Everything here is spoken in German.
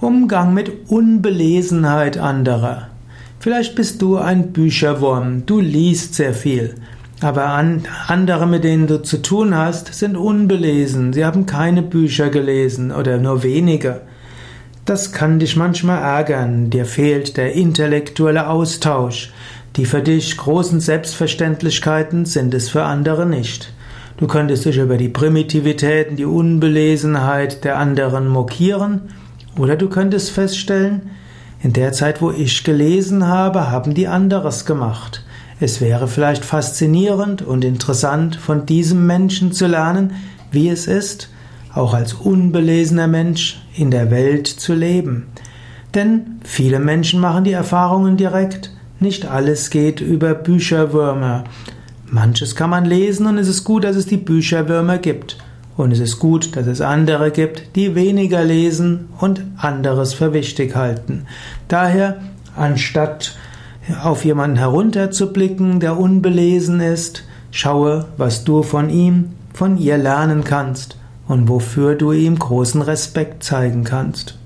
Umgang mit Unbelesenheit anderer. Vielleicht bist du ein Bücherwurm, du liest sehr viel, aber andere, mit denen du zu tun hast, sind unbelesen, sie haben keine Bücher gelesen oder nur wenige. Das kann dich manchmal ärgern, dir fehlt der intellektuelle Austausch. Die für dich großen Selbstverständlichkeiten sind es für andere nicht. Du könntest dich über die Primitivitäten, die Unbelesenheit der anderen mokieren, oder du könntest feststellen, in der Zeit, wo ich gelesen habe, haben die anderes gemacht. Es wäre vielleicht faszinierend und interessant, von diesem Menschen zu lernen, wie es ist, auch als unbelesener Mensch in der Welt zu leben. Denn viele Menschen machen die Erfahrungen direkt, nicht alles geht über Bücherwürmer. Manches kann man lesen und es ist gut, dass es die Bücherwürmer gibt. Und es ist gut, dass es andere gibt, die weniger lesen und anderes für wichtig halten. Daher, anstatt auf jemanden herunterzublicken, der unbelesen ist, schaue, was du von ihm, von ihr lernen kannst und wofür du ihm großen Respekt zeigen kannst.